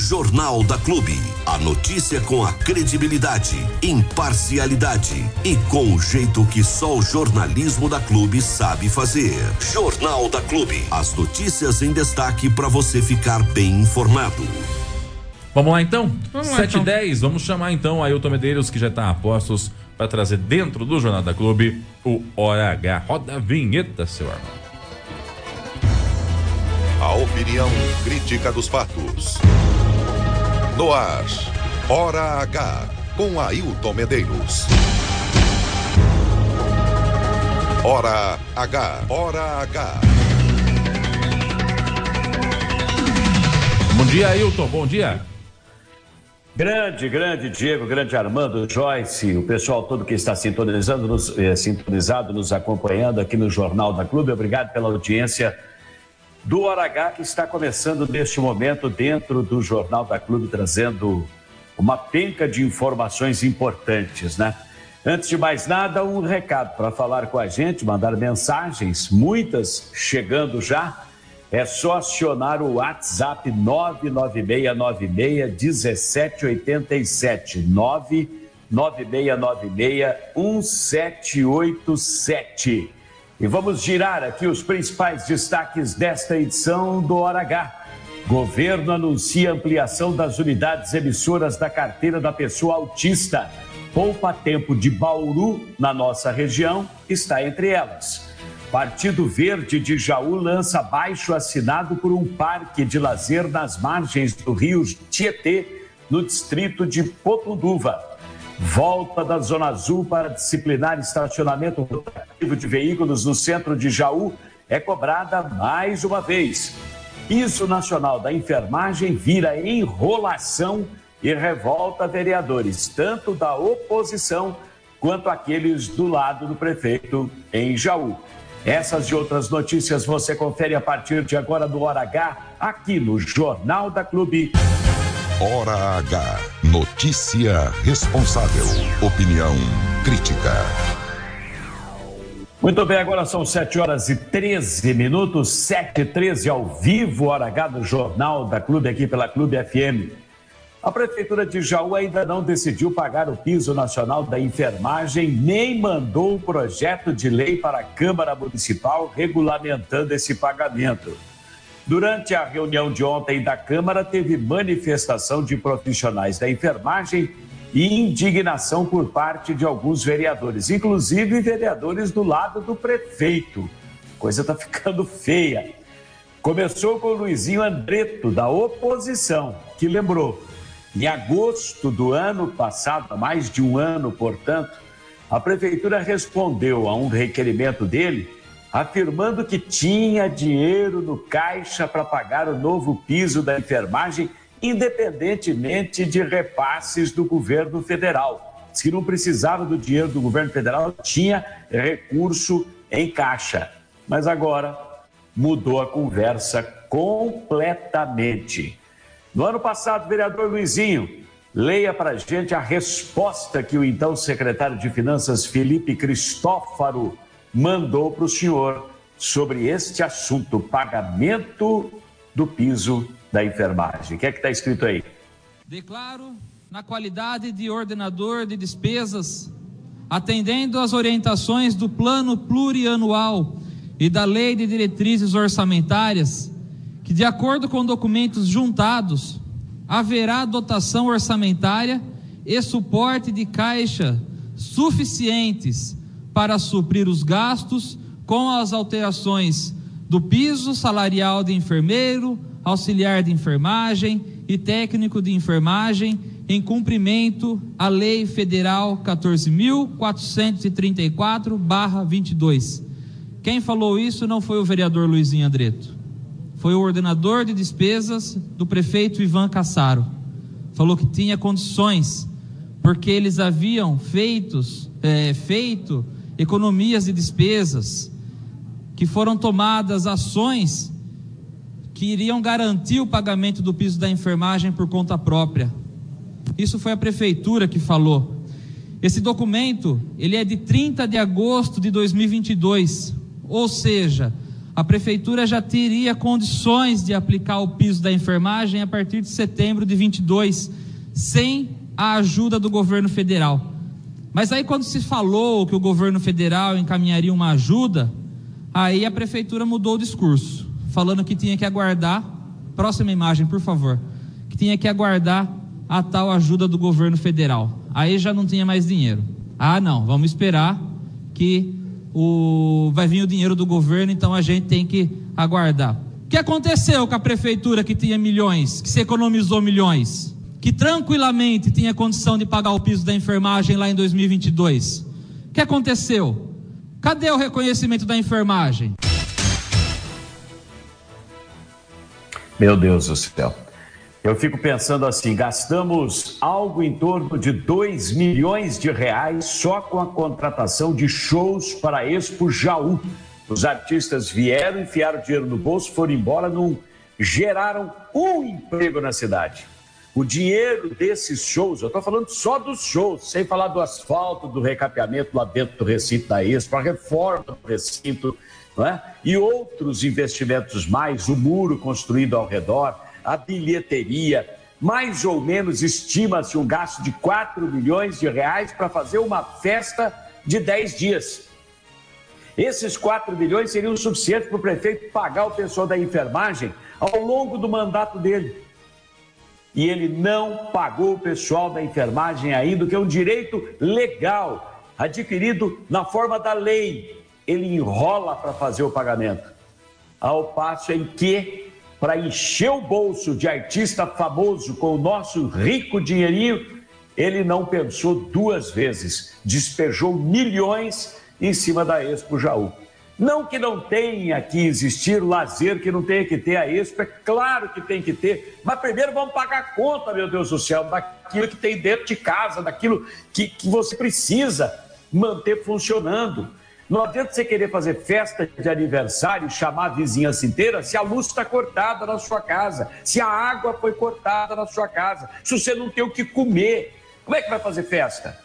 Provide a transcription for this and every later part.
Jornal da Clube. A notícia com a credibilidade, imparcialidade e com o jeito que só o jornalismo da Clube sabe fazer. Jornal da Clube. As notícias em destaque para você ficar bem informado. Vamos lá então? Vamos 7 e 10, vamos chamar então Ailton Medeiros, que já está a postos para trazer dentro do Jornal da Clube o Hora H. Roda a vinheta, seu irmão. A opinião crítica dos fatos. No ar, Hora H, com Ailton Medeiros. Hora H, Hora H. Bom dia, Ailton, bom dia. Grande, grande Diego, grande Armando, Joyce, o pessoal todo que está sintonizando, nos, eh, sintonizado, nos acompanhando aqui no Jornal da Clube. Obrigado pela audiência do Hora que está começando neste momento dentro do Jornal da Clube, trazendo uma penca de informações importantes, né? Antes de mais nada, um recado para falar com a gente, mandar mensagens, muitas chegando já. É só acionar o WhatsApp 996961787 996961787. E vamos girar aqui os principais destaques desta edição do Hora H. Governo anuncia ampliação das unidades emissoras da carteira da pessoa autista. Poupa Tempo de Bauru, na nossa região, está entre elas. Partido Verde de Jaú lança baixo assinado por um parque de lazer nas margens do rio Tietê, no distrito de Potunduva. Volta da Zona Azul para disciplinar estacionamento rotativo de veículos no centro de Jaú é cobrada mais uma vez. Piso Nacional da Enfermagem vira enrolação e revolta vereadores, tanto da oposição quanto aqueles do lado do prefeito em Jaú. Essas e outras notícias você confere a partir de agora do Hora H, aqui no Jornal da Clube. Hora H. Notícia responsável. Opinião crítica. Muito bem, agora são 7 horas e 13 minutos, 7 e 13 ao vivo, Hora H do Jornal da Clube, aqui pela Clube FM. A Prefeitura de Jaú ainda não decidiu pagar o piso nacional da enfermagem, nem mandou o projeto de lei para a Câmara Municipal regulamentando esse pagamento. Durante a reunião de ontem da Câmara, teve manifestação de profissionais da enfermagem e indignação por parte de alguns vereadores, inclusive vereadores do lado do prefeito. Coisa está ficando feia. Começou com o Luizinho Andreto, da oposição, que lembrou: em agosto do ano passado, mais de um ano, portanto, a prefeitura respondeu a um requerimento dele afirmando que tinha dinheiro no caixa para pagar o novo piso da enfermagem, independentemente de repasses do governo federal. Se não precisava do dinheiro do governo federal, tinha recurso em caixa. Mas agora mudou a conversa completamente. No ano passado, vereador Luizinho, leia para a gente a resposta que o então secretário de Finanças, Felipe Cristófaro, mandou para o senhor sobre este assunto, pagamento do piso da enfermagem. O que é que está escrito aí? Declaro, na qualidade de ordenador de despesas, atendendo às orientações do Plano Plurianual e da Lei de Diretrizes Orçamentárias, que, de acordo com documentos juntados, haverá dotação orçamentária e suporte de caixa suficientes para suprir os gastos com as alterações do piso salarial de enfermeiro, auxiliar de enfermagem e técnico de enfermagem em cumprimento à Lei Federal 14.434/22. Quem falou isso não foi o vereador Luizinho Andreto, foi o ordenador de despesas do prefeito Ivan Cassaro. Falou que tinha condições, porque eles haviam feitos, é, feito economias de despesas, que foram tomadas ações que iriam garantir o pagamento do piso da enfermagem por conta própria. Isso foi a prefeitura que falou. Esse documento, ele é de 30 de agosto de 2022, ou seja, a prefeitura já teria condições de aplicar o piso da enfermagem a partir de setembro de 22, sem a ajuda do governo federal. Mas aí quando se falou que o governo federal encaminharia uma ajuda, aí a prefeitura mudou o discurso, falando que tinha que aguardar, próxima imagem, por favor, que tinha que aguardar a tal ajuda do governo federal. Aí já não tinha mais dinheiro. Ah, não, vamos esperar que o vai vir o dinheiro do governo, então a gente tem que aguardar. O que aconteceu com a prefeitura que tinha milhões, que se economizou milhões? Que tranquilamente tinha condição de pagar o piso da enfermagem lá em 2022. O que aconteceu? Cadê o reconhecimento da enfermagem? Meu Deus do céu. Eu fico pensando assim: gastamos algo em torno de 2 milhões de reais só com a contratação de shows para a Expo Jaú. Os artistas vieram, enfiaram dinheiro no bolso, foram embora, não geraram um emprego na cidade. O dinheiro desses shows, eu estou falando só dos shows, sem falar do asfalto, do recapeamento lá dentro do recinto da Expo, a reforma do recinto, é? e outros investimentos mais, o muro construído ao redor, a bilheteria, mais ou menos estima-se um gasto de 4 milhões de reais para fazer uma festa de 10 dias. Esses 4 milhões seriam suficientes para o prefeito pagar o pessoal da enfermagem ao longo do mandato dele e ele não pagou o pessoal da enfermagem ainda, que é um direito legal, adquirido na forma da lei. Ele enrola para fazer o pagamento. Ao passo em que, para encher o bolso de artista famoso com o nosso rico dinheirinho, ele não pensou duas vezes, despejou milhões em cima da Expo Jaú. Não que não tenha que existir lazer, que não tenha que ter a Expo, é claro que tem que ter, mas primeiro vamos pagar a conta, meu Deus do céu, daquilo que tem dentro de casa, daquilo que, que você precisa manter funcionando. Não adianta você querer fazer festa de aniversário, chamar a vizinhança inteira, se a luz está cortada na sua casa, se a água foi cortada na sua casa, se você não tem o que comer. Como é que vai fazer festa?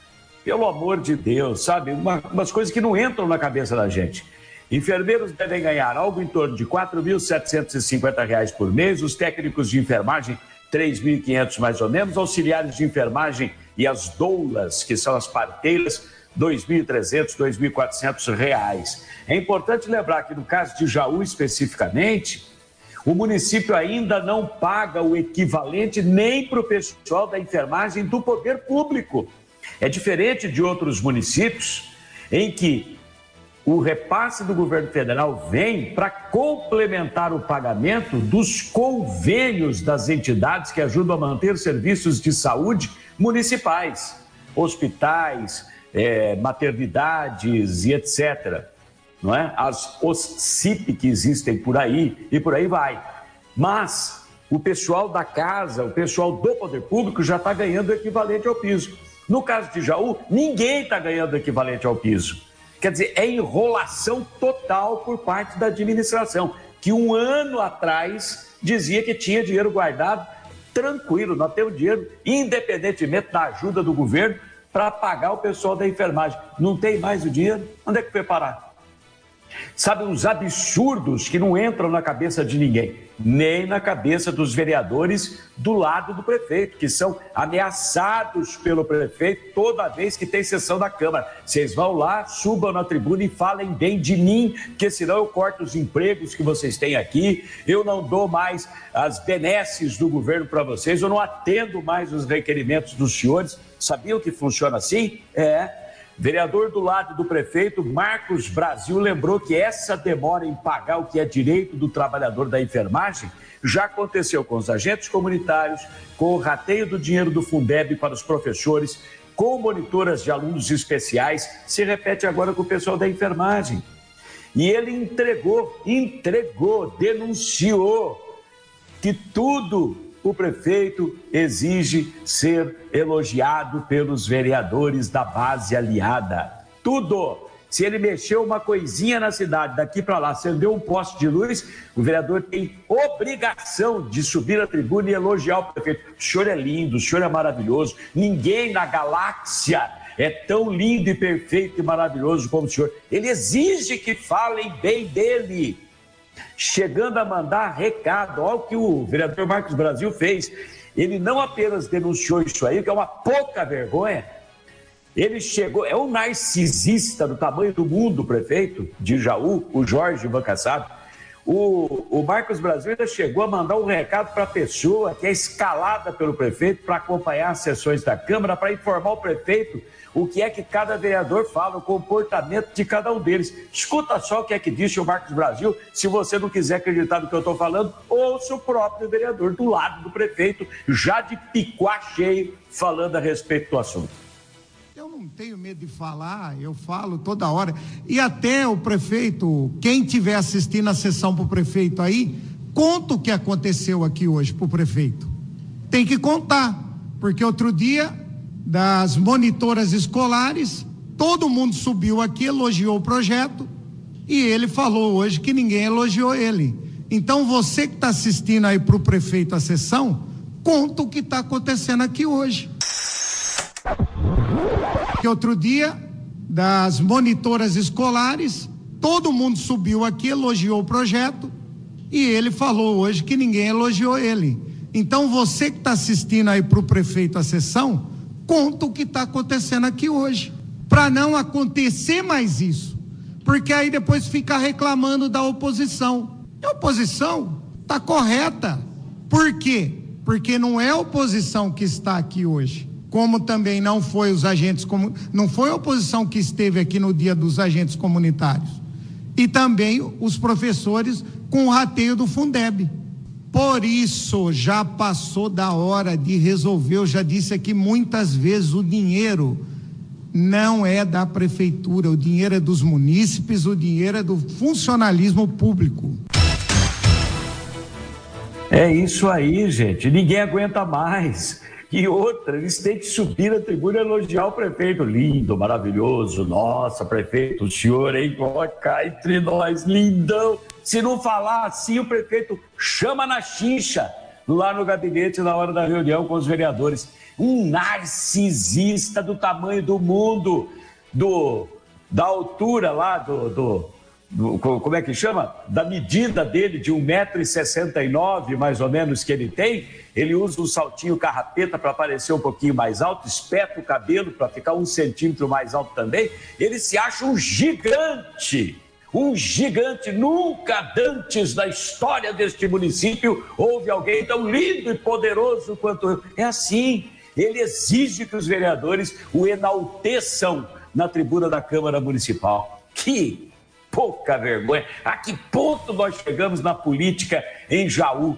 Pelo amor de Deus, sabe? Uma, umas coisas que não entram na cabeça da gente. Enfermeiros devem ganhar algo em torno de R$ 4.750 por mês, os técnicos de enfermagem, R$ 3.500 mais ou menos, auxiliares de enfermagem e as doulas, que são as parteiras, R$ 2.300, R$ 2.400. É importante lembrar que no caso de Jaú especificamente, o município ainda não paga o equivalente nem para o pessoal da enfermagem do poder público. É diferente de outros municípios em que o repasse do governo federal vem para complementar o pagamento dos convênios das entidades que ajudam a manter serviços de saúde municipais, hospitais, é, maternidades e etc. Não é? As, os CIP que existem por aí e por aí vai. Mas o pessoal da casa, o pessoal do poder público já está ganhando o equivalente ao piso. No caso de Jaú, ninguém está ganhando o equivalente ao piso. Quer dizer, é enrolação total por parte da administração, que um ano atrás dizia que tinha dinheiro guardado tranquilo, nós temos dinheiro, independentemente da ajuda do governo, para pagar o pessoal da enfermagem. Não tem mais o dinheiro? Onde é que foi parar? Sabe, os absurdos que não entram na cabeça de ninguém, nem na cabeça dos vereadores do lado do prefeito, que são ameaçados pelo prefeito toda vez que tem sessão da Câmara. Vocês vão lá, subam na tribuna e falem bem de mim, porque senão eu corto os empregos que vocês têm aqui, eu não dou mais as benesses do governo para vocês, eu não atendo mais os requerimentos dos senhores. Sabiam que funciona assim? É Vereador do lado do prefeito, Marcos Brasil, lembrou que essa demora em pagar o que é direito do trabalhador da enfermagem já aconteceu com os agentes comunitários, com o rateio do dinheiro do Fundeb para os professores, com monitoras de alunos especiais, se repete agora com o pessoal da enfermagem. E ele entregou, entregou, denunciou que tudo o prefeito exige ser elogiado pelos vereadores da base aliada. Tudo. Se ele mexeu uma coisinha na cidade, daqui para lá, acendeu um poste de luz, o vereador tem obrigação de subir à tribuna e elogiar o prefeito. O senhor é lindo, o senhor é maravilhoso. Ninguém na galáxia é tão lindo e perfeito e maravilhoso como o senhor. Ele exige que falem bem dele. Chegando a mandar recado. Olha o que o vereador Marcos Brasil fez. Ele não apenas denunciou isso aí, que é uma pouca vergonha, ele chegou, é um narcisista do tamanho do mundo, prefeito de Jaú, o Jorge Bancassado. O, o Marcos Brasil ainda chegou a mandar um recado para a pessoa que é escalada pelo prefeito para acompanhar as sessões da Câmara, para informar o prefeito o que é que cada vereador fala, o comportamento de cada um deles. Escuta só o que é que disse o Marcos Brasil. Se você não quiser acreditar no que eu estou falando, ouça o próprio vereador do lado do prefeito, já de picuá cheio, falando a respeito do assunto não tenho medo de falar, eu falo toda hora. E até o prefeito, quem estiver assistindo a sessão para o prefeito aí, conta o que aconteceu aqui hoje para o prefeito. Tem que contar, porque outro dia, das monitoras escolares, todo mundo subiu aqui, elogiou o projeto, e ele falou hoje que ninguém elogiou ele. Então você que está assistindo aí para o prefeito a sessão, conta o que está acontecendo aqui hoje que outro dia, das monitoras escolares, todo mundo subiu aqui, elogiou o projeto, e ele falou hoje que ninguém elogiou ele. Então você que está assistindo aí para o prefeito a sessão, conta o que está acontecendo aqui hoje, para não acontecer mais isso, porque aí depois fica reclamando da oposição. A oposição está correta. Por quê? Porque não é a oposição que está aqui hoje como também não foi os agentes, não foi a oposição que esteve aqui no dia dos agentes comunitários, e também os professores com o rateio do Fundeb. Por isso, já passou da hora de resolver, eu já disse aqui muitas vezes, o dinheiro não é da prefeitura, o dinheiro é dos munícipes, o dinheiro é do funcionalismo público. É isso aí, gente. Ninguém aguenta mais. E outra, eles têm que subir na tribuna e elogiar o prefeito. Lindo, maravilhoso. Nossa, prefeito, o senhor, hein? Cá entre nós, lindão. Se não falar assim, o prefeito chama na chincha lá no gabinete na hora da reunião com os vereadores. Um narcisista do tamanho do mundo, do da altura lá do, do como é que chama? Da medida dele de 1,69m, mais ou menos, que ele tem, ele usa um saltinho carrapeta para parecer um pouquinho mais alto, espeta o cabelo para ficar um centímetro mais alto também. Ele se acha um gigante, um gigante. Nunca antes da história deste município houve alguém tão lindo e poderoso quanto eu. É assim, ele exige que os vereadores o enalteçam na tribuna da Câmara Municipal. Que pouca vergonha. A que ponto nós chegamos na política em Jaú?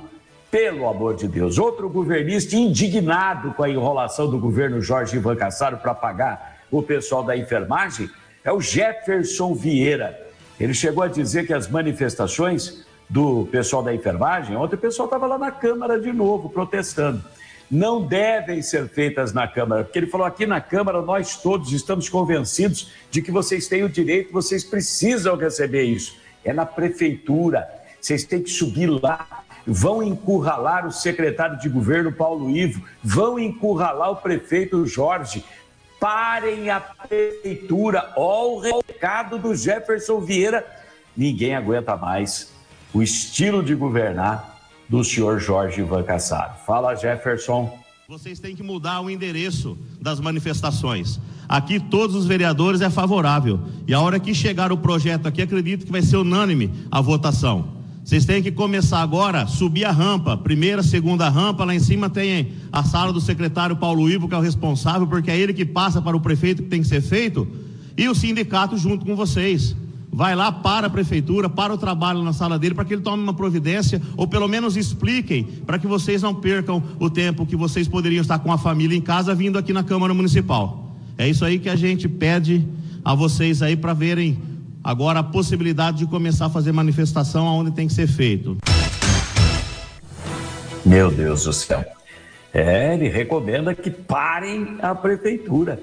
Pelo amor de Deus. Outro governista indignado com a enrolação do governo Jorge Ivan Cassaro para pagar o pessoal da enfermagem é o Jefferson Vieira. Ele chegou a dizer que as manifestações do pessoal da enfermagem, ontem o pessoal estava lá na Câmara de novo protestando não devem ser feitas na Câmara, porque ele falou aqui na Câmara nós todos estamos convencidos de que vocês têm o direito, vocês precisam receber isso. É na prefeitura, vocês têm que subir lá, vão encurralar o secretário de governo Paulo Ivo, vão encurralar o prefeito Jorge. Parem a prefeitura, olha o recado do Jefferson Vieira. Ninguém aguenta mais o estilo de governar do senhor Jorge Ivan Cassaro. Fala, Jefferson. Vocês têm que mudar o endereço das manifestações. Aqui todos os vereadores é favorável. E a hora que chegar o projeto aqui, acredito que vai ser unânime a votação. Vocês têm que começar agora, subir a rampa, primeira, segunda rampa, lá em cima tem a sala do secretário Paulo Ivo, que é o responsável, porque é ele que passa para o prefeito que tem que ser feito, e o sindicato junto com vocês vai lá para a prefeitura, para o trabalho na sala dele, para que ele tome uma providência, ou pelo menos expliquem, para que vocês não percam o tempo que vocês poderiam estar com a família em casa vindo aqui na Câmara Municipal. É isso aí que a gente pede a vocês aí para verem agora a possibilidade de começar a fazer manifestação aonde tem que ser feito. Meu Deus do céu. É, ele recomenda que parem a prefeitura.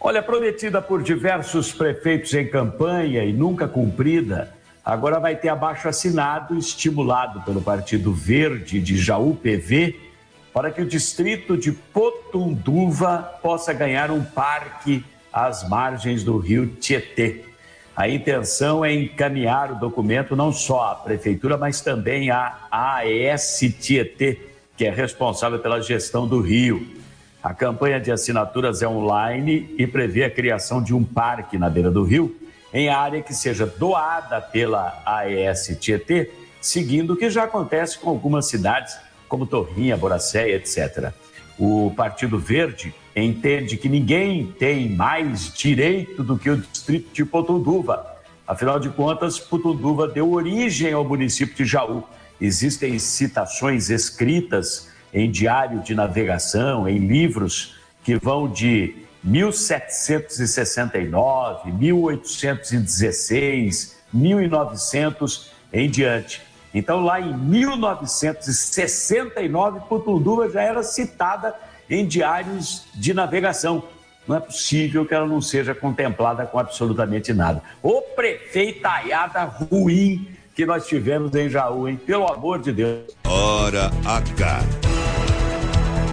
Olha, prometida por diversos prefeitos em campanha e nunca cumprida, agora vai ter abaixo assinado estimulado pelo Partido Verde de Jaú PV para que o distrito de Potunduva possa ganhar um parque às margens do rio Tietê. A intenção é encaminhar o documento não só à Prefeitura, mas também à AES Tietê, que é responsável pela gestão do rio. A campanha de assinaturas é online e prevê a criação de um parque na beira do rio, em área que seja doada pela AES Tietê, seguindo o que já acontece com algumas cidades, como Torrinha, Boracéia, etc. O Partido Verde entende que ninguém tem mais direito do que o distrito de Potunduva. Afinal de contas, Potunduva deu origem ao município de Jaú. Existem citações escritas em diário de navegação, em livros que vão de 1769, 1816, 1900 em diante. Então, lá em 1969, Potunduva já era citada em diários de navegação. Não é possível que ela não seja contemplada com absolutamente nada. O prefeitaiada ruim que nós tivemos em Jaú, hein? Pelo amor de Deus. Hora H.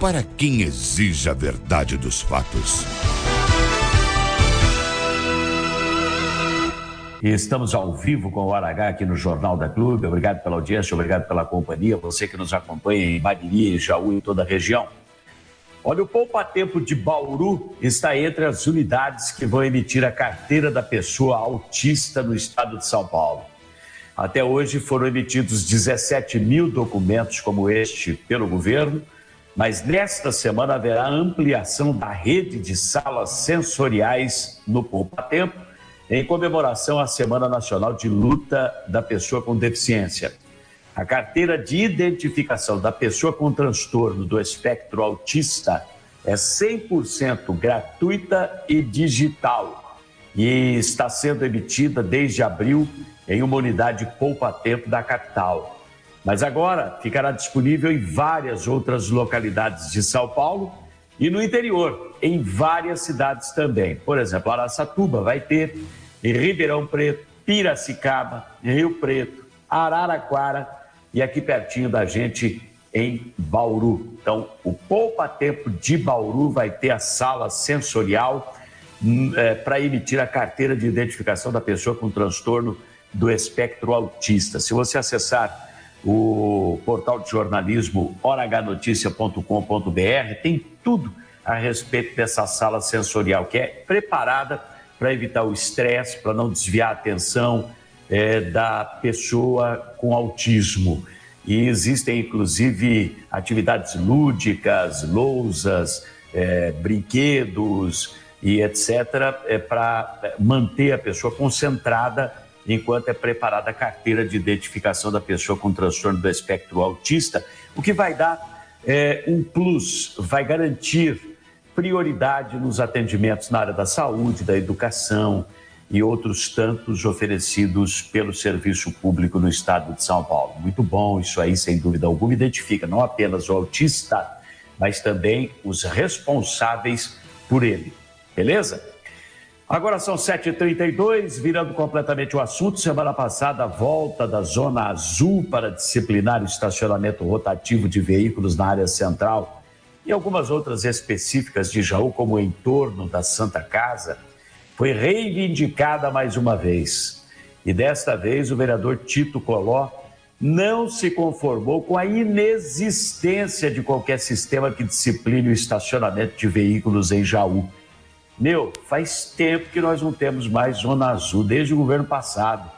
Para quem exige a verdade dos fatos. Estamos ao vivo com o H aqui no Jornal da Clube. Obrigado pela audiência, obrigado pela companhia. Você que nos acompanha em Bariri, Jaú e toda a região. Olha, o Poupa Tempo de Bauru está entre as unidades que vão emitir a carteira da pessoa autista no estado de São Paulo. Até hoje foram emitidos 17 mil documentos como este pelo governo, mas nesta semana haverá ampliação da rede de salas sensoriais no Poupa Tempo, em comemoração à Semana Nacional de Luta da Pessoa com Deficiência. A carteira de identificação da pessoa com transtorno do espectro autista é 100% gratuita e digital e está sendo emitida desde abril em uma unidade poupa-tempo da capital. Mas agora ficará disponível em várias outras localidades de São Paulo e no interior, em várias cidades também. Por exemplo, Araçatuba vai ter, em Ribeirão Preto, Piracicaba, Rio Preto, Araraquara e aqui pertinho da gente em Bauru. Então, o Poupa Tempo de Bauru vai ter a sala sensorial hum, é, para emitir a carteira de identificação da pessoa com transtorno do espectro autista. Se você acessar o portal de jornalismo horahnoticia.com.br, tem tudo a respeito dessa sala sensorial, que é preparada para evitar o estresse, para não desviar a atenção, é, da pessoa com autismo. E existem, inclusive, atividades lúdicas, lousas, é, brinquedos e etc., é, para manter a pessoa concentrada enquanto é preparada a carteira de identificação da pessoa com transtorno do espectro autista, o que vai dar é, um plus, vai garantir prioridade nos atendimentos na área da saúde, da educação, e outros tantos oferecidos pelo serviço público no estado de São Paulo. Muito bom, isso aí, sem dúvida alguma, identifica não apenas o autista, mas também os responsáveis por ele. Beleza? Agora são 7h32, virando completamente o assunto. Semana passada, a volta da Zona Azul para disciplinar o estacionamento rotativo de veículos na área central e algumas outras específicas de Jaú, como o entorno da Santa Casa foi reivindicada mais uma vez. E desta vez o vereador Tito Coló não se conformou com a inexistência de qualquer sistema que discipline o estacionamento de veículos em Jaú. Meu, faz tempo que nós não temos mais zona azul, desde o governo passado.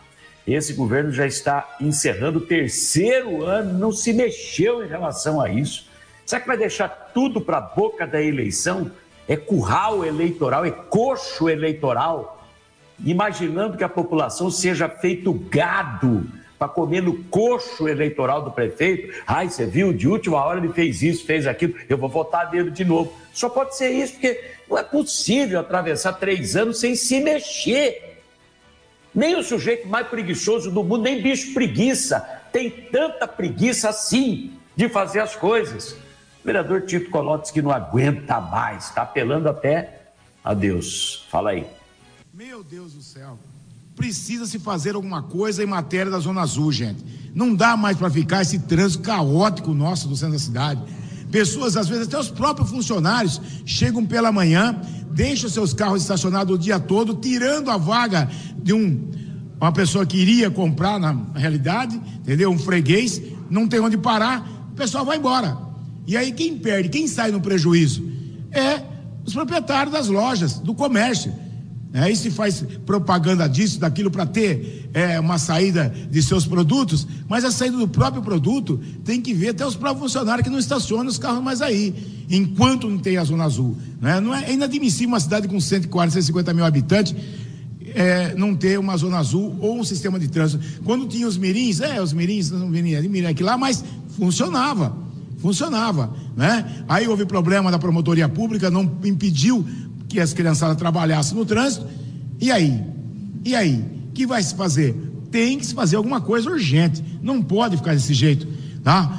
Esse governo já está encerrando o terceiro ano, não se mexeu em relação a isso. Será que vai deixar tudo para a boca da eleição? é curral eleitoral, é coxo eleitoral, imaginando que a população seja feito gado para comer no coxo eleitoral do prefeito. Ai, você viu, de última hora ele fez isso, fez aquilo, eu vou votar nele de novo. Só pode ser isso, porque não é possível atravessar três anos sem se mexer. Nem o sujeito mais preguiçoso do mundo, nem bicho preguiça, tem tanta preguiça assim de fazer as coisas vereador Tito Colotes que não aguenta mais, está apelando até a Deus. Fala aí. Meu Deus do céu. Precisa se fazer alguma coisa em matéria da Zona Azul, gente. Não dá mais para ficar esse trânsito caótico nosso do centro da cidade. Pessoas, às vezes até os próprios funcionários, chegam pela manhã, deixam seus carros estacionados o dia todo, tirando a vaga de um, uma pessoa que iria comprar na realidade, entendeu? Um freguês, não tem onde parar, o pessoal vai embora. E aí quem perde, quem sai no prejuízo? É os proprietários das lojas, do comércio. Aí se faz propaganda disso, daquilo para ter é, uma saída de seus produtos, mas a saída do próprio produto tem que ver até os próprios funcionários que não estacionam os carros mais aí, enquanto não tem a Zona Azul. Né? Não é, é inadmissível uma cidade com 140, 150 mil habitantes é, não ter uma zona azul ou um sistema de trânsito. Quando tinha os mirins, é, os mirins não veniam ali, mirim aqui lá, mas funcionava, funcionava, né? Aí houve problema da promotoria pública, não impediu que as criançadas trabalhassem no trânsito. E aí? E aí? O que vai se fazer? Tem que se fazer alguma coisa urgente. Não pode ficar desse jeito, tá?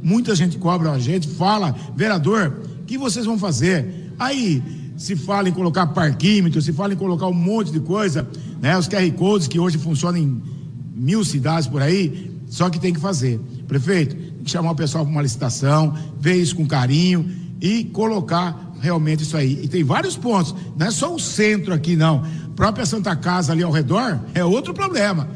Muita gente cobra a gente, fala, vereador, o que vocês vão fazer? Aí se fala em colocar parquímetro, se fala em colocar um monte de coisa, né? Os QR codes que hoje funcionam em mil cidades por aí, só que tem que fazer. Prefeito, tem que chamar o pessoal para uma licitação, ver isso com carinho e colocar realmente isso aí. E tem vários pontos, não é só o centro aqui, não. A própria Santa Casa ali ao redor é outro problema.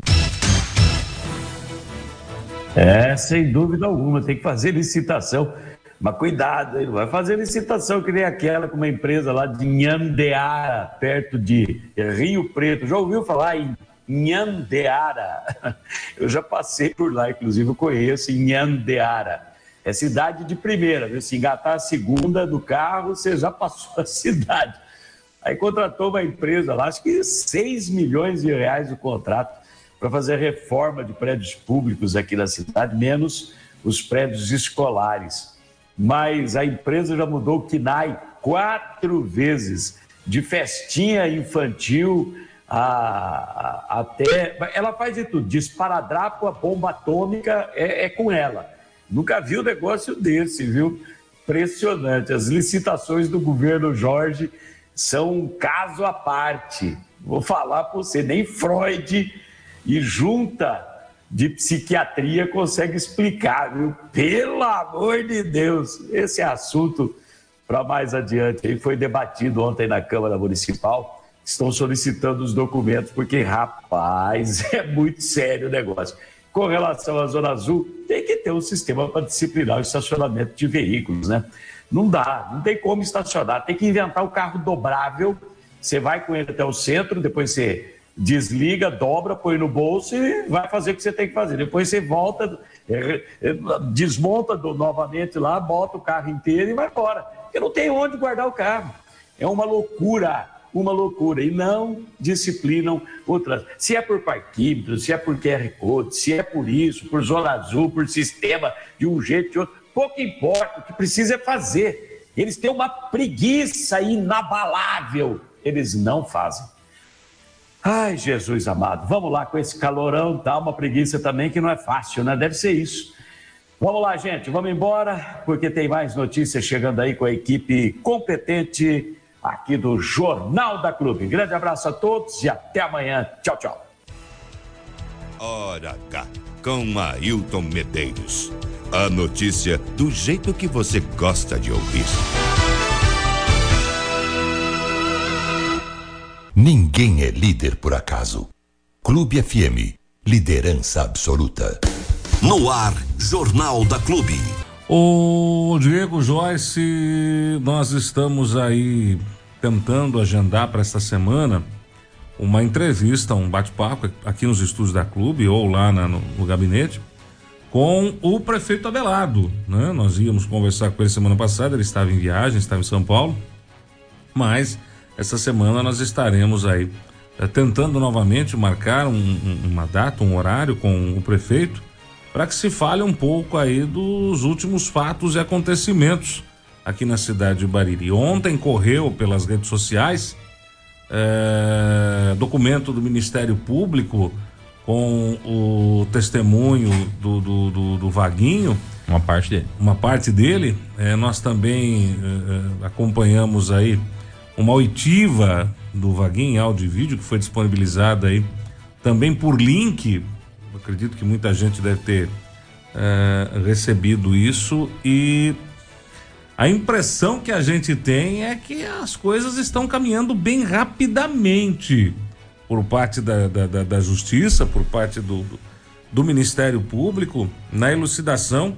É, sem dúvida alguma, tem que fazer licitação. Mas cuidado, ele vai fazer licitação que nem aquela com uma empresa lá de Nhandeara, perto de Rio Preto. Já ouviu falar em Nhandeara? Eu já passei por lá, inclusive eu conheço Nhandeara. É cidade de primeira, viu? Se engatar a segunda do carro, você já passou a cidade. Aí contratou uma empresa lá, acho que 6 milhões de reais o contrato para fazer reforma de prédios públicos aqui na cidade, menos os prédios escolares mas a empresa já mudou o KINAI quatro vezes, de festinha infantil a, a, até. Ela faz de tudo, de esparadrapo a bomba atômica é, é com ela. Nunca vi um negócio desse, viu? Impressionante. As licitações do governo Jorge são um caso à parte. Vou falar para você, nem Freud e junta de psiquiatria consegue explicar, viu? Pelo amor de Deus, esse assunto para mais adiante aí foi debatido ontem na Câmara Municipal. Estão solicitando os documentos porque, rapaz, é muito sério o negócio. Com relação à Zona Azul, tem que ter um sistema para disciplinar o estacionamento de veículos, né? Não dá, não tem como estacionar, tem que inventar o carro dobrável. Você vai com ele até o centro, depois você desliga, dobra, põe no bolso e vai fazer o que você tem que fazer. Depois você volta, é, é, desmonta novamente lá, bota o carro inteiro e vai embora. Porque não tem onde guardar o carro. É uma loucura, uma loucura. E não disciplinam outras. Se é por parquímetro, se é por QR Code, se é por isso, por zona azul, por sistema de um jeito de outro, pouco importa. O que precisa é fazer. Eles têm uma preguiça inabalável. Eles não fazem. Ai, Jesus amado, vamos lá com esse calorão, dá uma preguiça também que não é fácil, né? Deve ser isso. Vamos lá, gente, vamos embora, porque tem mais notícias chegando aí com a equipe competente aqui do Jornal da Clube. Grande abraço a todos e até amanhã. Tchau, tchau. Hora H, com Ailton Medeiros. A notícia do jeito que você gosta de ouvir. Ninguém é líder por acaso. Clube FM, liderança absoluta. No ar, Jornal da Clube. O Diego Joyce, nós estamos aí tentando agendar para esta semana uma entrevista, um bate-papo aqui nos estúdios da Clube ou lá na, no, no, gabinete com o prefeito Abelardo, né? Nós íamos conversar com ele semana passada, ele estava em viagem, estava em São Paulo, mas essa semana nós estaremos aí é, tentando novamente marcar um, um, uma data, um horário com o prefeito para que se fale um pouco aí dos últimos fatos e acontecimentos aqui na cidade de Bariri. Ontem correu pelas redes sociais é, documento do Ministério Público com o testemunho do, do, do, do Vaguinho. Uma parte dele. Uma parte dele. É, nós também acompanhamos aí uma oitiva do Vaguinho áudio e vídeo que foi disponibilizada aí também por link. Acredito que muita gente deve ter é, recebido isso e a impressão que a gente tem é que as coisas estão caminhando bem rapidamente por parte da, da, da, da justiça, por parte do, do Ministério Público, na elucidação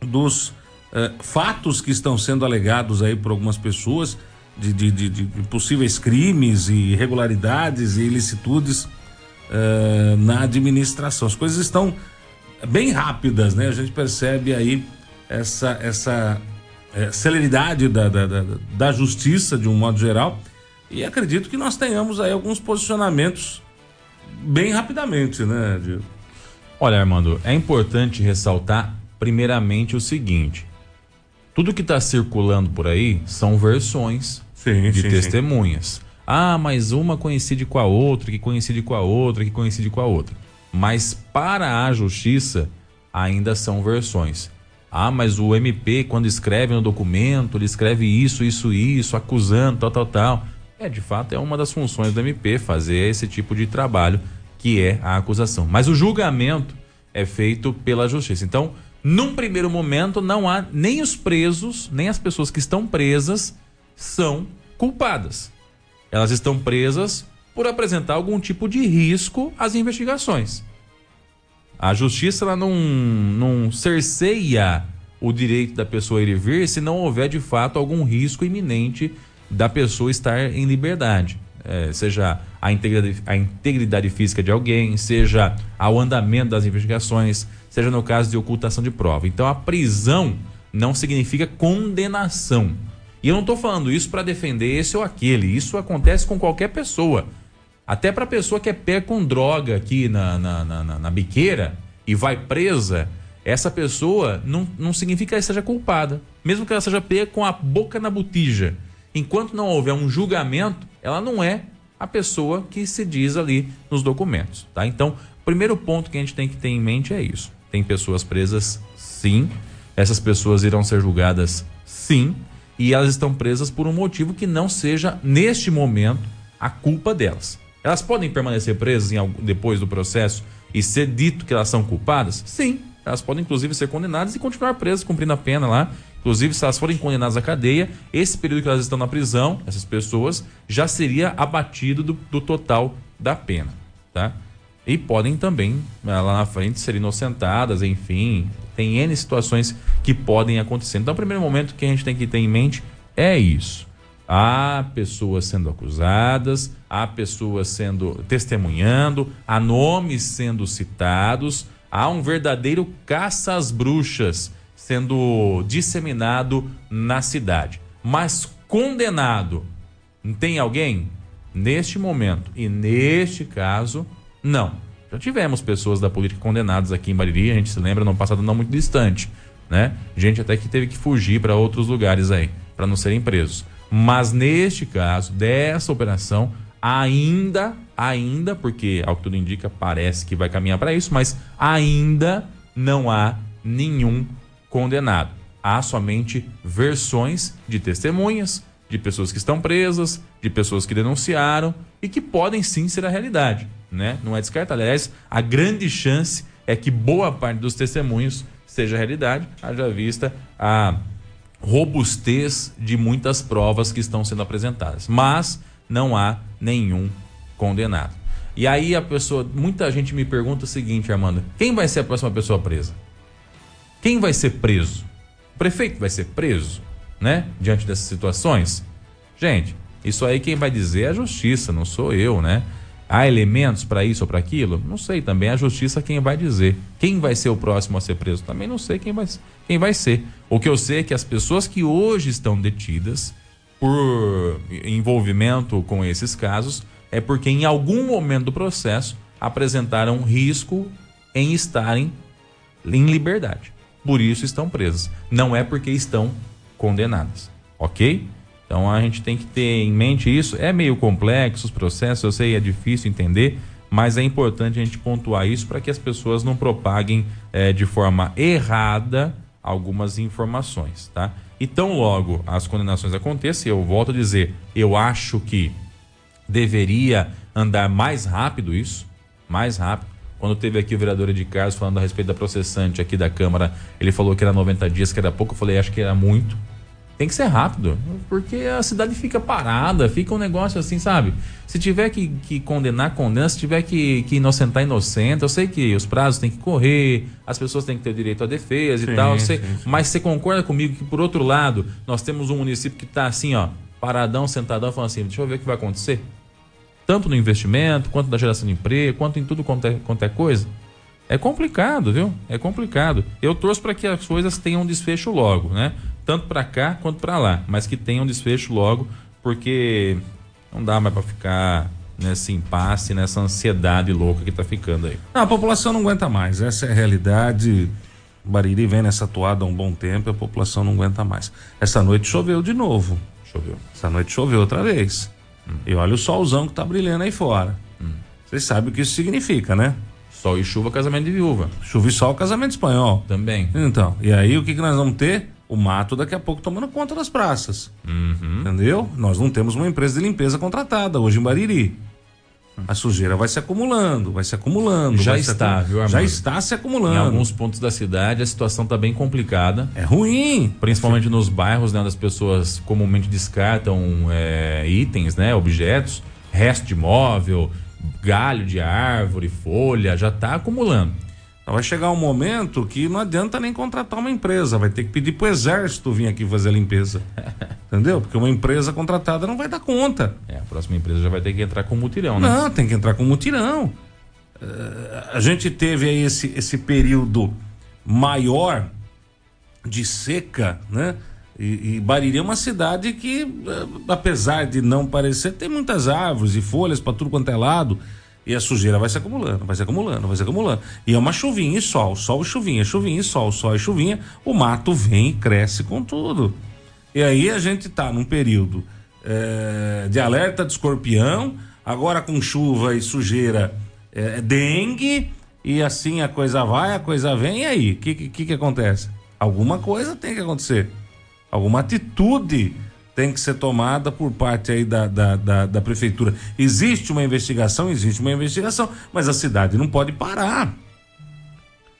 dos eh, fatos que estão sendo alegados aí por algumas pessoas de, de, de, de possíveis crimes e irregularidades e ilicitudes eh, na administração. As coisas estão bem rápidas, né? A gente percebe aí essa, essa eh, celeridade da, da, da, da justiça de um modo geral e acredito que nós tenhamos aí alguns posicionamentos bem rapidamente, né, Diego? Olha, Armando, é importante ressaltar primeiramente o seguinte: tudo que está circulando por aí são versões sim, de sim, testemunhas. Sim. Ah, mas uma coincide com a outra, que coincide com a outra, que coincide com a outra. Mas para a justiça ainda são versões. Ah, mas o MP, quando escreve no documento, ele escreve isso, isso, isso, acusando, tal, tal, tal. É, de fato, é uma das funções do MP fazer esse tipo de trabalho, que é a acusação. Mas o julgamento é feito pela justiça. Então, num primeiro momento, não há nem os presos, nem as pessoas que estão presas são culpadas. Elas estão presas por apresentar algum tipo de risco às investigações. A justiça ela não, não cerceia o direito da pessoa ir e vir se não houver de fato algum risco iminente da pessoa estar em liberdade. É, seja a integridade, a integridade física de alguém, seja ao andamento das investigações, seja no caso de ocultação de prova. Então a prisão não significa condenação. E eu não estou falando isso para defender esse ou aquele. Isso acontece com qualquer pessoa. Até para pessoa que é pé com droga aqui na, na, na, na, biqueira e vai presa, essa pessoa não, não significa que ela seja culpada. Mesmo que ela seja pé com a boca na botija enquanto não houver um julgamento, ela não é a pessoa que se diz ali nos documentos, tá? Então, primeiro ponto que a gente tem que ter em mente é isso. Tem pessoas presas, sim. Essas pessoas irão ser julgadas, sim. E elas estão presas por um motivo que não seja, neste momento, a culpa delas. Elas podem permanecer presas depois do processo e ser dito que elas são culpadas? Sim. Elas podem, inclusive, ser condenadas e continuar presas, cumprindo a pena lá Inclusive, se elas forem condenadas à cadeia, esse período que elas estão na prisão, essas pessoas, já seria abatido do, do total da pena, tá? E podem também, eh, lá na frente, ser inocentadas, enfim, tem N situações que podem acontecer. Então, o primeiro momento que a gente tem que ter em mente é isso. Há pessoas sendo acusadas, há pessoas sendo testemunhando, há nomes sendo citados, há um verdadeiro caça às bruxas sendo disseminado na cidade. Mas condenado, tem alguém? Neste momento e neste caso, não. Já tivemos pessoas da política condenadas aqui em Bariri, a gente se lembra, no passado não muito distante, né? Gente até que teve que fugir para outros lugares aí, para não serem presos. Mas neste caso, dessa operação, ainda, ainda, porque ao que tudo indica, parece que vai caminhar para isso, mas ainda não há nenhum condenado. Há somente versões de testemunhas, de pessoas que estão presas, de pessoas que denunciaram e que podem sim ser a realidade, né? Não é descartado. Aliás, a grande chance é que boa parte dos testemunhos seja realidade, haja vista a robustez de muitas provas que estão sendo apresentadas. Mas não há nenhum condenado. E aí a pessoa, muita gente me pergunta o seguinte, Armando: quem vai ser a próxima pessoa presa? Quem vai ser preso? O prefeito vai ser preso, né? Diante dessas situações? Gente, isso aí quem vai dizer é a justiça, não sou eu, né? Há elementos para isso ou para aquilo? Não sei também. A justiça quem vai dizer. Quem vai ser o próximo a ser preso? Também não sei quem vai, quem vai ser. O que eu sei é que as pessoas que hoje estão detidas por envolvimento com esses casos é porque em algum momento do processo apresentaram risco em estarem em liberdade por isso estão presas. Não é porque estão condenadas, ok? Então a gente tem que ter em mente isso. É meio complexo os processos, eu sei, é difícil entender, mas é importante a gente pontuar isso para que as pessoas não propaguem é, de forma errada algumas informações, tá? Então logo as condenações aconteçam, eu volto a dizer, eu acho que deveria andar mais rápido isso, mais rápido quando teve aqui o vereador Ed falando a respeito da processante aqui da Câmara, ele falou que era 90 dias, que era pouco. Eu falei, acho que era muito. Tem que ser rápido, porque a cidade fica parada, fica um negócio assim, sabe? Se tiver que, que condenar, condena. Se tiver que, que inocentar, inocenta. Eu sei que os prazos têm que correr, as pessoas têm que ter o direito à defesa Sim, e tal. sei. sim, sim. Mas você concorda comigo que, por outro lado, nós temos um município que está assim, ó, paradão, sentadão, falando assim: deixa eu ver o que vai acontecer. Tanto no investimento, quanto na geração de emprego, quanto em tudo quanto é, quanto é coisa. É complicado, viu? É complicado. Eu torço para que as coisas tenham um desfecho logo, né? Tanto para cá quanto para lá, mas que tenham um desfecho logo, porque não dá mais para ficar nesse impasse, nessa ansiedade louca que tá ficando aí. Não, a população não aguenta mais. Essa é a realidade. Bariri vem nessa toada há um bom tempo e a população não aguenta mais. Essa noite choveu de novo. Choveu. Essa noite choveu outra vez. E olha o solzão que tá brilhando aí fora. Vocês sabem o que isso significa, né? Sol e chuva, casamento de viúva. Chuva e sol, casamento espanhol. Também. Então, e aí o que, que nós vamos ter? O mato daqui a pouco tomando conta das praças. Uhum. Entendeu? Nós não temos uma empresa de limpeza contratada hoje em Bariri. A sujeira vai se acumulando, vai se acumulando. Já está, viu, Armando? Já está se acumulando. Em alguns pontos da cidade a situação tá bem complicada. É ruim. Principalmente nos bairros, né, onde as pessoas comumente descartam é, itens, né, objetos, resto de móvel, galho de árvore, folha, já tá acumulando. Então vai chegar um momento que não adianta nem contratar uma empresa, vai ter que pedir pro exército vir aqui fazer a limpeza. Entendeu? Porque uma empresa contratada não vai dar conta. É, a próxima empresa já vai ter que entrar com mutirão, né? Não, tem que entrar com mutirão. Eh, a gente teve aí esse, esse período maior de seca, né? E, e Bariri é uma cidade que, eh, apesar de não parecer, tem muitas árvores e folhas para tudo quanto é lado. E a sujeira vai se acumulando, vai se acumulando, vai se acumulando. E é uma chuvinha e sol, sol e chuvinha, chuvinha e sol, sol e chuvinha. O mato vem e cresce com tudo. E aí a gente tá num período eh, de alerta de escorpião, agora com chuva e sujeira é dengue, e assim a coisa vai, a coisa vem, e aí? O que, que, que acontece? Alguma coisa tem que acontecer. Alguma atitude tem que ser tomada por parte aí da, da, da, da prefeitura. Existe uma investigação, existe uma investigação, mas a cidade não pode parar.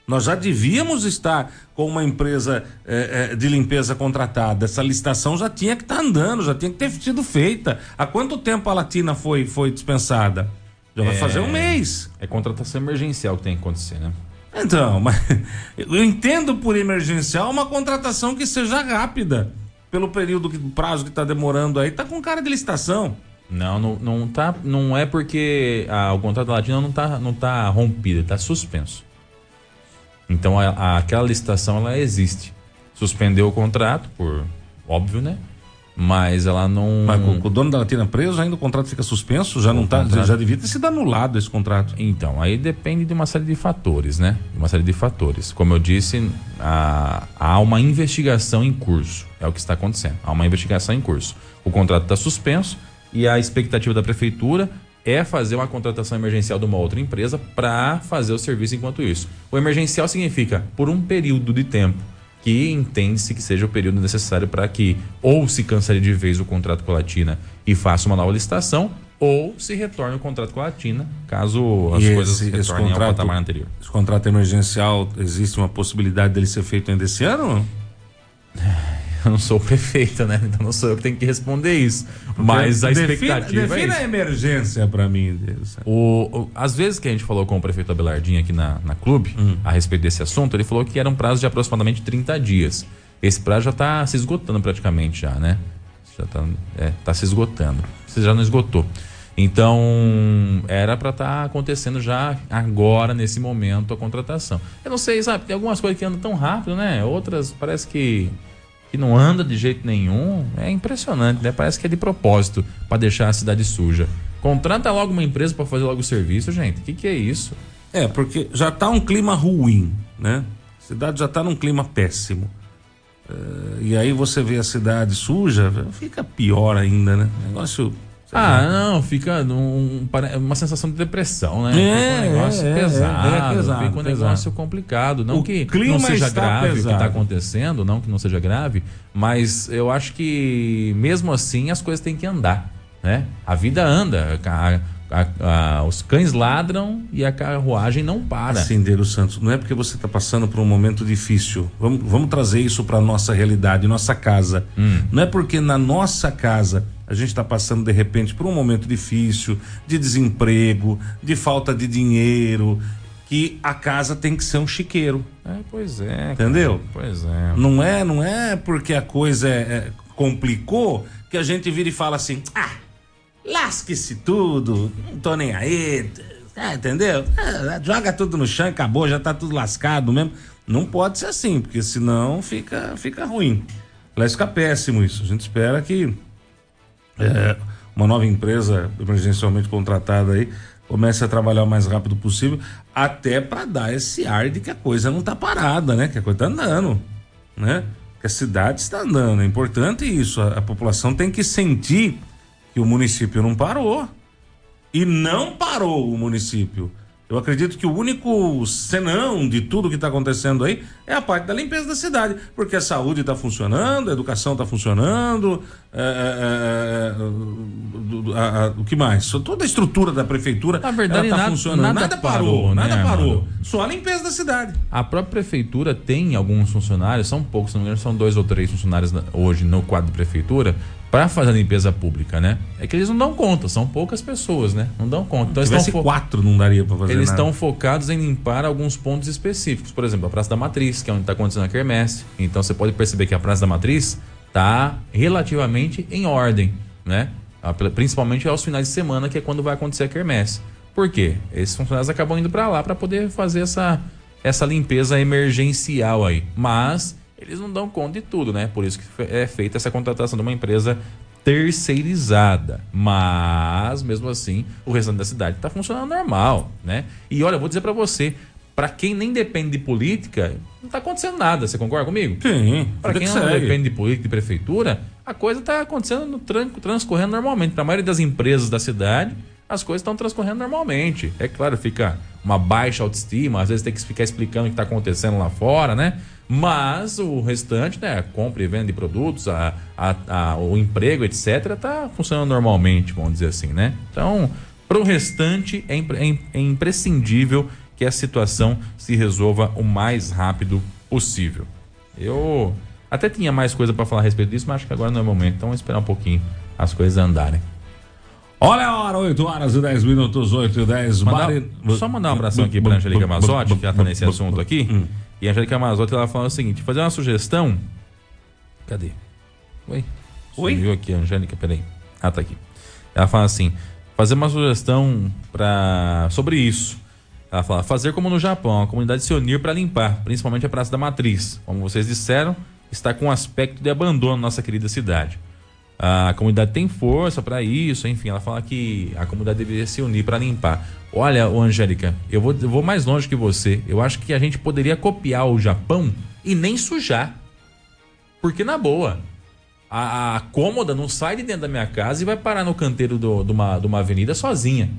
Nós já devíamos estar com uma empresa eh, eh, de limpeza contratada. Essa licitação já tinha que estar andando, já tinha que ter sido feita. Há quanto tempo a Latina foi, foi dispensada? Já vai É. fazer um mês. É contratação emergencial que tem que acontecer, né? Então, mas eu entendo por emergencial uma contratação que seja rápida. Pelo período, que, prazo que está demorando aí, tá com cara de licitação. Não, não, não tá, não é porque a- o contrato da Latina não tá, não tá rompido, tá suspenso. Então a- a- aquela licitação ela existe. Suspendeu o contrato por óbvio, né? Mas ela não Mas com, o dono da Latina preso, ainda o contrato fica suspenso, já não tá, contrato- já devia ter sido anulado esse contrato. Então, aí depende de uma série de fatores, né? De uma série de fatores. Como eu disse, há, há uma investigação em curso. É o que está acontecendo. Há uma investigação em curso. O contrato está suspenso e a expectativa da prefeitura é fazer uma contratação emergencial de uma outra empresa para fazer o serviço enquanto isso. O emergencial significa por um período de tempo que entende-se que seja o período necessário para que ou se cancele de vez o contrato com a Latina e faça uma nova licitação, ou se retorne o contrato com a Latina, caso as E coisas esse- esse retornem contrato- ao patamar anterior. Esse contrato emergencial, existe uma possibilidade dele ser feito ainda esse ano? Eu não sou o prefeito, né? Então não sou eu que tenho que responder isso. Mas a Defina- expectativa defina é a emergência para mim. Deus. O, o- às vezes que a gente falou com o prefeito Abelardinho aqui na, na clube, Hum. a respeito desse assunto, ele falou que era um prazo de aproximadamente 30 dias. Esse prazo já está se esgotando praticamente já, né? Já está é, tá se esgotando. Você já não esgotou. Então, era para estar acontecendo já agora, nesse momento, a contratação. Eu não sei, sabe? Tem algumas coisas que andam tão rápido, né? Outras parece que, que não anda de jeito nenhum. É impressionante, né? Parece que é de propósito para deixar a cidade suja. Contrata logo uma empresa para fazer logo o serviço, gente. O que, que é isso? É, porque já tá um clima ruim, né? A cidade já tá num clima péssimo. Eh, e aí você vê a cidade suja, fica pior ainda, né? Negócio. Ah, não, fica num, pare- uma sensação de depressão, né? É, fica um negócio é, é, pesado, é pesado, fica um pesado. negócio complicado. Não O que clima não seja grave o que pesado. está acontecendo, não que não seja grave, mas eu acho que mesmo assim as coisas têm que andar, né? A vida anda, a- A- a- os cães ladram e a carruagem não para. Acendeiro Santos, não é porque você está passando por um momento difícil. Vamos, vamos trazer isso para nossa realidade, nossa casa. Não é porque na nossa casa a gente está passando de repente por um momento difícil, de desemprego, de falta de dinheiro, que a casa tem que ser um chiqueiro. É, pois é. cara. Entendeu? Pois é. Não é, não é porque a coisa é- é- complicou que a gente vira e fala assim: ah, lasque-se tudo, não tô nem aí. É, entendeu? É, joga tudo no chão, acabou, já tá tudo lascado mesmo. Não pode ser assim, porque senão fica, fica ruim. Aliás, fica péssimo isso. A gente espera que é, uma nova empresa emergencialmente contratada aí comece a trabalhar o mais rápido possível, até para dar esse ar de que a coisa não tá parada, né? Que a coisa tá andando, né? Que a cidade está andando. É importante isso. A, a população tem que sentir que o município não parou. E não parou o município. Eu acredito que o único senão de tudo que está acontecendo aí é a parte da limpeza da cidade, porque a saúde está funcionando, a educação está funcionando, é, é, é, o que mais? Toda a estrutura da prefeitura Na verdade, está nada- funcionando. nada Nada, parou, parou, nada né, parou. mano? Só a limpeza da cidade. A própria prefeitura tem alguns funcionários, são poucos, se não me engano, são dois ou três funcionários hoje no quadro de prefeitura para fazer a limpeza pública, né? É que eles não dão conta, são poucas pessoas, né? Não dão conta. Então Se eles fo- quatro, não daria para fazer eles nada. estão focados em limpar alguns pontos específicos. Por exemplo, a Praça da Matriz, que é onde está acontecendo a quermesse. Então você pode perceber que a Praça da Matriz está relativamente em ordem, né? Ah, Principalmente aos finais de semana, que é quando vai acontecer a quermesse. Por quê? Esses funcionários acabam indo para lá para poder fazer essa, essa limpeza emergencial aí. Mas eles não dão conta de tudo, né? Por isso que é feita essa contratação de uma empresa terceirizada. Mas, mesmo assim, o restante da cidade está funcionando normal, né? E olha, eu vou dizer para você, para quem nem depende de política, não está acontecendo nada. Você concorda comigo? Sim, Para quem que não segue. depende de política de prefeitura, a coisa está acontecendo, no tran- transcorrendo normalmente. Para a maioria das empresas da cidade, as coisas estão transcorrendo normalmente. É claro, fica uma baixa autoestima, às vezes tem que ficar explicando o que está acontecendo lá fora, né? Mas o restante, né? A compra e venda de produtos, a, a- a- o emprego, etc., está funcionando normalmente, vamos dizer assim, né? Então, para o restante, é, impre- é é imprescindível que a situação se resolva o mais rápido possível. Eu até tinha mais coisa para falar a respeito disso, mas acho que agora não é o momento. Então, vamos esperar um pouquinho as coisas andarem. Olha a hora, 8 horas e 10 minutos, 8 e 10. Mandar- Mari- Só mandar um abração aqui para Angélica Mazotti, que já está nesse assunto aqui. E a Angélica Mazotti ela fala o seguinte: fazer uma sugestão. Cadê? Oi? Oi? Sumiu aqui, Angélica, peraí. Ah, tá aqui. Ela fala assim: fazer uma sugestão para sobre isso. Ela fala: fazer como no Japão, a comunidade se unir para limpar, principalmente a Praça da Matriz. Como vocês disseram, está com um aspecto de abandono na nossa querida cidade. A comunidade tem força para isso, enfim, ela fala que a comunidade deveria se unir para limpar. Olha, Angélica, eu vou, eu vou mais longe que você. Eu acho que a gente poderia copiar o Japão e nem sujar. Porque, na boa, a, a cômoda não sai de dentro da minha casa e vai parar no canteiro do- uma, de uma avenida sozinha.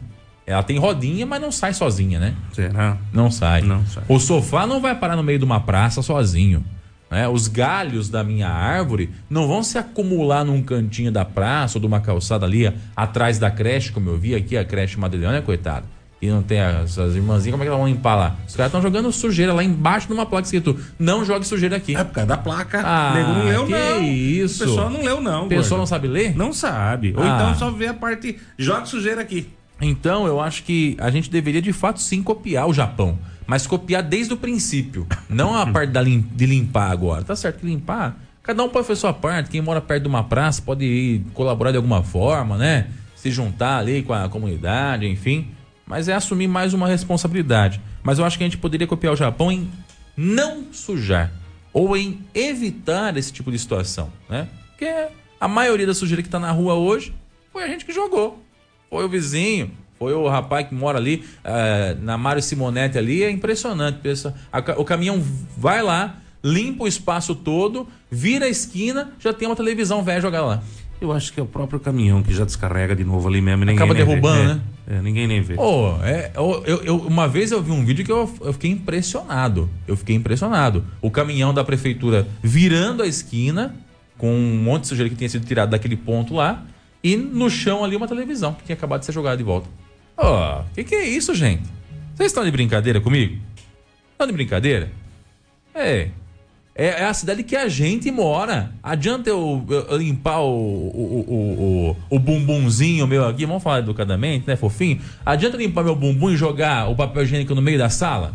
Ela tem rodinha, mas não sai sozinha, né? Será? Não sai. Não sai. O sofá não vai parar no meio de uma praça sozinho. né? Os galhos da minha árvore não vão se acumular num cantinho da praça ou de uma calçada ali atrás da creche, como eu vi aqui, a creche Madeleine, coitado. E não tem as, as irmãzinhas, como é que elas vão limpar lá? Os caras estão jogando sujeira lá embaixo de uma placa escrito: não jogue sujeira aqui. É por causa da placa. Ah, nego não leu, que não. isso? O pessoal não leu, não. O pessoal não sabe ler? Não sabe. Ou Ah. então só vê a parte. Joga sujeira aqui. Então, eu acho que a gente deveria de fato sim copiar o Japão, mas copiar desde o princípio, não a parte da lim- de limpar agora. Tá certo que limpar, cada um pode fazer sua parte. Quem mora perto de uma praça pode ir colaborar de alguma forma, né? Se juntar ali com a comunidade, enfim. Mas é assumir mais uma responsabilidade. Mas eu acho que a gente poderia copiar o Japão em não sujar ou em evitar esse tipo de situação, né? Porque a maioria da sujeira que tá na rua hoje foi a gente que jogou. Foi o vizinho, foi o rapaz que mora ali eh, na Mário Simonetti ali. É impressionante. pessoal. O caminhão vai lá, limpa o espaço todo, vira a esquina, já tem uma televisão velha jogada lá. Eu acho que é o próprio caminhão que já descarrega de novo ali mesmo. Ninguém Acaba derrubando, É, né? É, ninguém nem vê. Pô, é, eu- eu- uma vez eu vi um vídeo que eu, eu fiquei impressionado. Eu fiquei impressionado. O caminhão da prefeitura virando a esquina, com um monte de sujeira que tinha sido tirado daquele ponto lá, e no chão ali uma televisão que tinha acabado de ser jogada de volta. Ó, oh, que que é isso, gente? Vocês estão de brincadeira comigo? Estão de brincadeira? É. é. É a cidade que a gente mora. Adianta eu, eu limpar o, o, o, o, bumbumzinho meu aqui, vamos falar educadamente, né, fofinho? Adianta limpar meu bumbum e jogar o papel higiênico no meio da sala?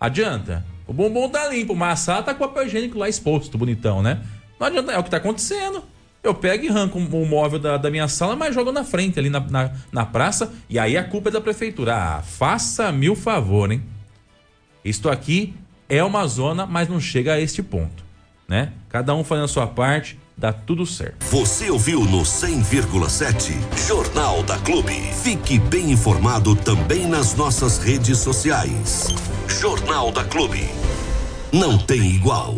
Adianta? O bumbum tá limpo, mas a sala tá com o papel higiênico lá exposto, bonitão, né? Não adianta, é o que tá acontecendo. Eu pego e arranco o móvel da, da minha sala, mas jogo na frente, ali na, na, na praça, e aí a culpa é da prefeitura. Ah, faça-me o favor, hein? Isto aqui é uma zona, mas não chega a este ponto, né? Cada um fazendo a sua parte, dá tudo certo. Você ouviu no 100,7 Jornal da Clube. Fique bem informado também nas nossas redes sociais. Jornal da Clube. Não tem igual.